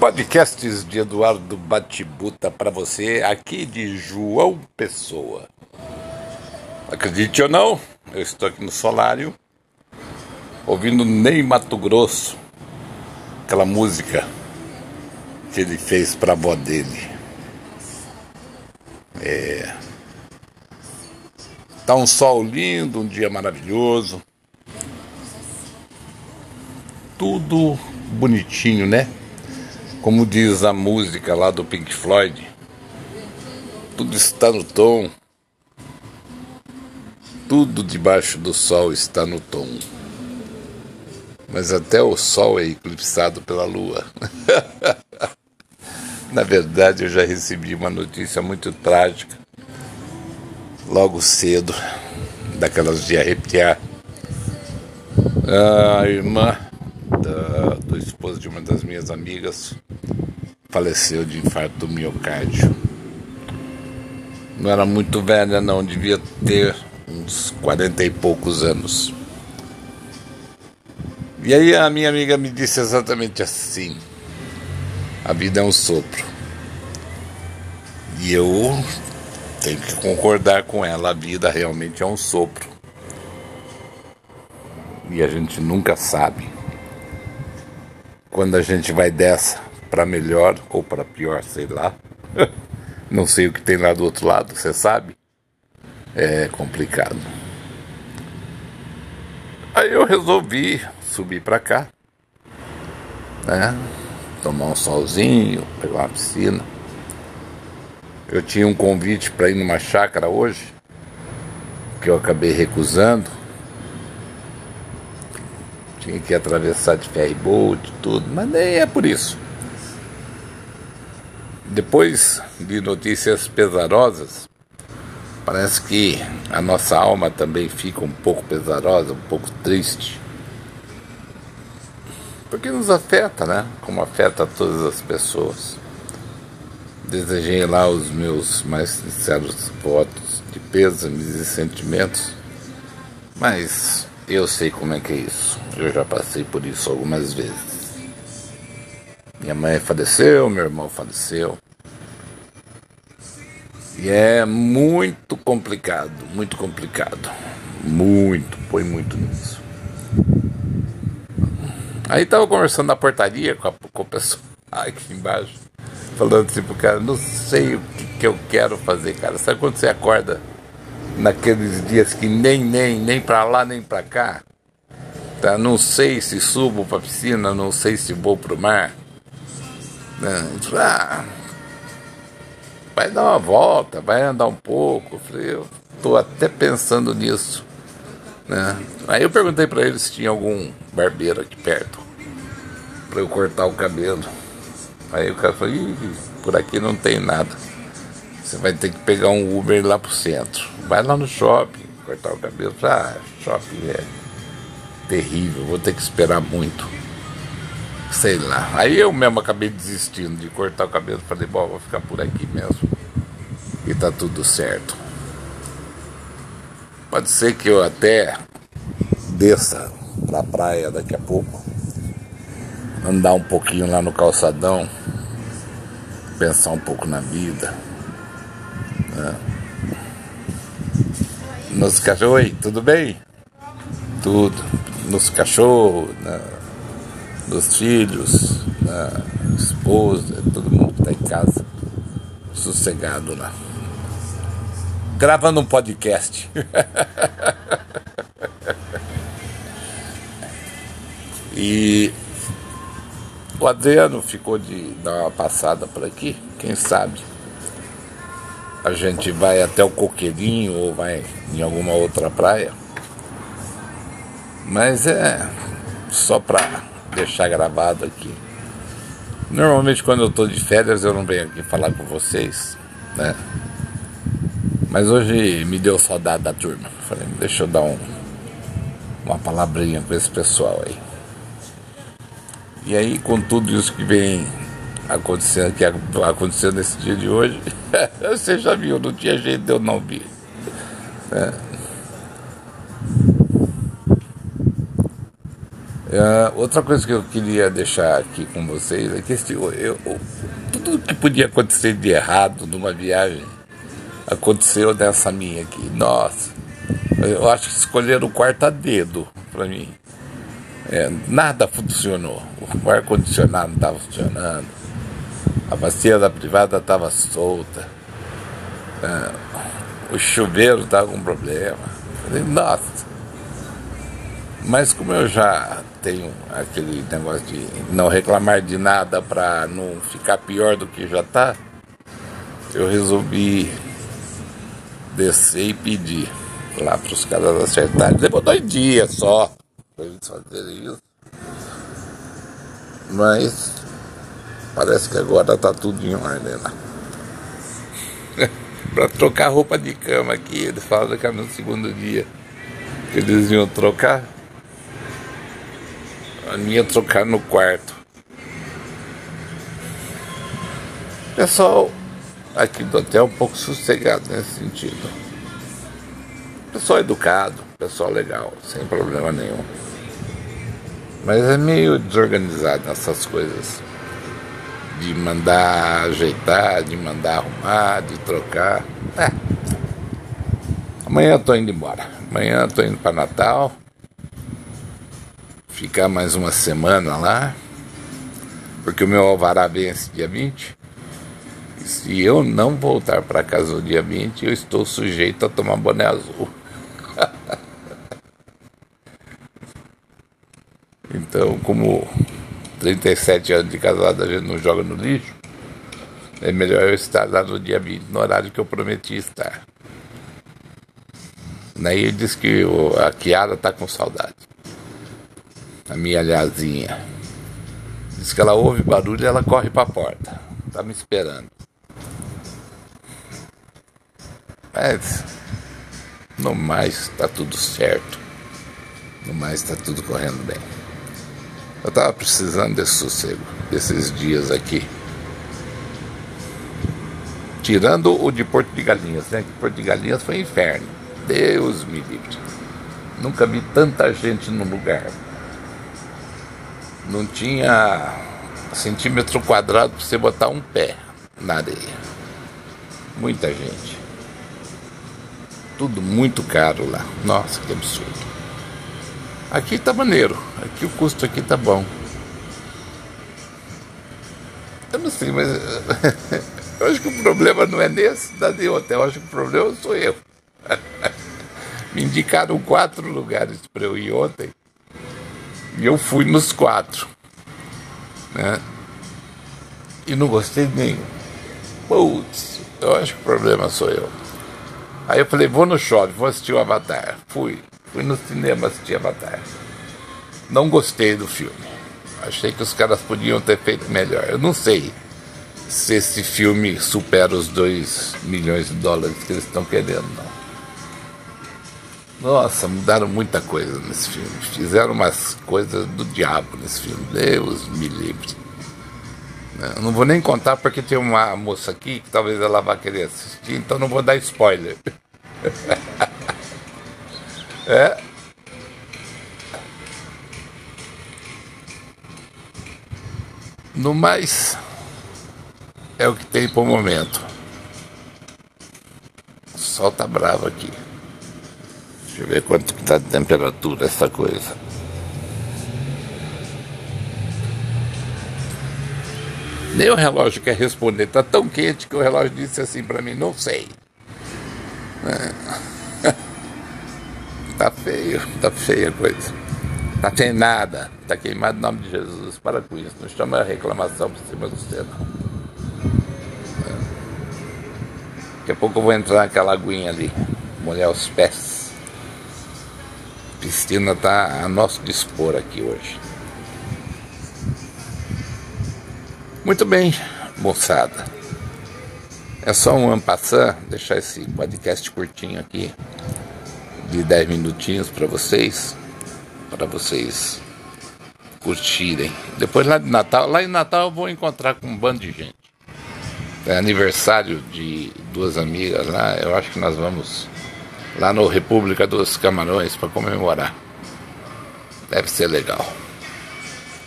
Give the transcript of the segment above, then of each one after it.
Podcasts de Eduardo Batibuta para você, aqui de João Pessoa. Acredite ou não, eu estou aqui no Solário, ouvindo Ney Mato Grosso, aquela música que ele fez para a avó dele. É. Tá um sol lindo, um dia maravilhoso. Tudo bonitinho, né? Como diz a música lá do Pink Floyd, tudo está no tom. Tudo debaixo do sol está no tom. Mas até o sol é eclipsado pela lua. Na verdade, eu já recebi uma notícia muito trágica logo cedo, daquelas de arrepiar. A irmã da, do esposo de uma das minhas amigas faleceu de infarto do miocárdio. Não era muito velha, não, devia ter uns quarenta e poucos anos. E aí a minha amiga me disse exatamente assim: a vida é um sopro. E eu tenho que concordar com ela, a vida realmente é um sopro. E a gente nunca sabe quando a gente vai dessa para melhor ou para pior, sei lá. Não sei o que tem lá do outro lado, você sabe? É complicado. Aí eu resolvi subir para cá, né? Tomar um solzinho, pegar uma piscina. Eu tinha um convite para ir numa chácara hoje, que eu acabei recusando. Tinha que atravessar de ferry boat, tudo, mas nem é por isso. Depois de notícias pesarosas, parece que a nossa alma também fica um pouco pesarosa, um pouco triste. Porque nos afeta, né? Como afeta todas as pessoas. Desejei lá os meus mais sinceros votos de pêsames e sentimentos, mas eu sei como é que é isso. Eu já passei por isso algumas vezes. Minha mãe faleceu, meu irmão faleceu. E é muito complicado, muito complicado. Muito, põe muito nisso. Aí tava conversando na portaria com a, com a pessoa aqui embaixo, falando tipo, cara, não sei o que, que eu quero fazer, cara. Sabe quando você acorda naqueles dias que nem, nem, nem pra lá, nem pra cá? Tá? Não sei se subo pra piscina, não sei se vou pro mar. Né? Ah, vai dar uma volta, vai andar um pouco. Eu falei, eu tô até pensando nisso. Né? Aí eu perguntei para ele se tinha algum barbeiro aqui perto para eu cortar o cabelo. Aí o cara falou, Ih, por aqui não tem nada. Você vai ter que pegar um Uber lá pro centro. Vai lá no shopping, cortar o cabelo. Ah, shopping é terrível, vou ter que esperar muito sei lá. Aí eu mesmo acabei desistindo de cortar o cabelo. Falei, bom, vou ficar por aqui mesmo. E tá tudo certo. Pode ser que eu até desça pra praia daqui a pouco. Andar um pouquinho lá no calçadão. Pensar um pouco na vida. Né? Nos cachorros, tudo bem? Tudo. Nos cachorros, né? Dos filhos, da esposa, todo mundo que está em casa, sossegado lá. Gravando um podcast. e o Adriano ficou de dar uma passada por aqui, quem sabe. A gente vai até o Coqueirinho ou vai em alguma outra praia. Mas é só para deixar gravado aqui. Normalmente quando eu estou de férias eu não venho aqui falar com vocês, né? Mas hoje me deu saudade da turma. Falei, deixa eu dar um, uma palavrinha com esse pessoal aí. E aí com tudo isso que vem acontecendo, que aconteceu nesse dia de hoje, você já viu, não tinha jeito de eu não vir. Né? Uh, outra coisa que eu queria deixar aqui com vocês é que este, eu, eu, tudo que podia acontecer de errado numa viagem aconteceu nessa minha aqui. Nossa, eu acho que escolheram o quarto a dedo para mim. É, nada funcionou. O ar-condicionado não estava funcionando. A bacia da privada estava solta. É, o chuveiro estava com problema. Falei, nossa. Mas como eu já tenho aquele negócio de não reclamar de nada para não ficar pior do que já está, eu resolvi descer e pedir lá para os caras acertarem. Levou dois dias só para eles fazerem isso. Mas parece que agora está tudo em ordem lá. para trocar roupa de cama aqui, eles falaram que no segundo dia que eles iam trocar. A minha trocar no quarto. Pessoal aqui do hotel um pouco sossegado nesse sentido. Pessoal educado, pessoal legal, sem problema nenhum. Mas é meio desorganizado nessas coisas. De mandar ajeitar, de mandar arrumar, de trocar. É. Amanhã eu tô indo embora. Amanhã eu tô indo para Natal ficar mais uma semana lá, porque o meu alvará vence dia 20. E se eu não voltar para casa no dia 20, eu estou sujeito a tomar boné azul. então, como 37 anos de casado a gente não joga no lixo, é melhor eu estar lá no dia 20, no horário que eu prometi estar. Daí ele disse que a Kiara está com saudade a minha alhazinha. Diz que ela ouve barulho e ela corre para a porta. Tá me esperando. Mas no mais está tudo certo. No mais está tudo correndo bem. Eu tava precisando desse sossego, desses dias aqui. Tirando o de Porto de Galinhas, né? Que Porto de Galinhas foi inferno. Deus me livre. Nunca vi tanta gente no lugar não tinha centímetro quadrado para você botar um pé na areia. Muita gente. Tudo muito caro lá. Nossa, que absurdo. Aqui tá maneiro. Aqui o custo aqui tá bom. Eu não sei, mas eu acho que o problema não é nesse da de hotel. Eu acho que o problema sou eu. Me indicaram quatro lugares para eu ir ontem. E eu fui nos quatro. Né? E não gostei de nenhum. Putz, eu acho que o problema sou eu. Aí eu falei, vou no shopping, vou assistir o Avatar. Fui. Fui no cinema assistir Avatar. Não gostei do filme. Achei que os caras podiam ter feito melhor. Eu não sei se esse filme supera os 2 milhões de dólares que eles estão querendo, não. Nossa, mudaram muita coisa nesse filme. Fizeram umas coisas do diabo nesse filme. Deus me livre. Né, eu não vou nem contar porque tem uma moça aqui que talvez ela vá querer assistir, então não vou dar spoiler. é. No mais, é o que tem por momento. O sol tá bravo aqui. Deixa eu ver quanto está de temperatura essa coisa. Nem o relógio quer responder. Está tão quente que o relógio disse assim para mim, não sei. É. tá feio, tá feia a coisa. Tá sem nada. Tá queimado em nome de Jesus. Para com isso. Não chama a reclamação por cima do céu. Daqui a pouco eu vou entrar naquela aguinha ali. Molhar os pés. Cristina está a nosso dispor aqui hoje. Muito bem, moçada. É só um ampassant, deixar esse podcast curtinho aqui, de 10 minutinhos para vocês, para vocês curtirem. Depois lá de Natal, lá em Natal eu vou encontrar com um bando de gente. É aniversário de duas amigas lá, eu acho que nós vamos lá no República dos Camarões para comemorar. Deve ser legal.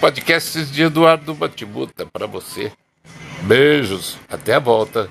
podcasts de Eduardo Batibuta para você. Beijos, até a volta.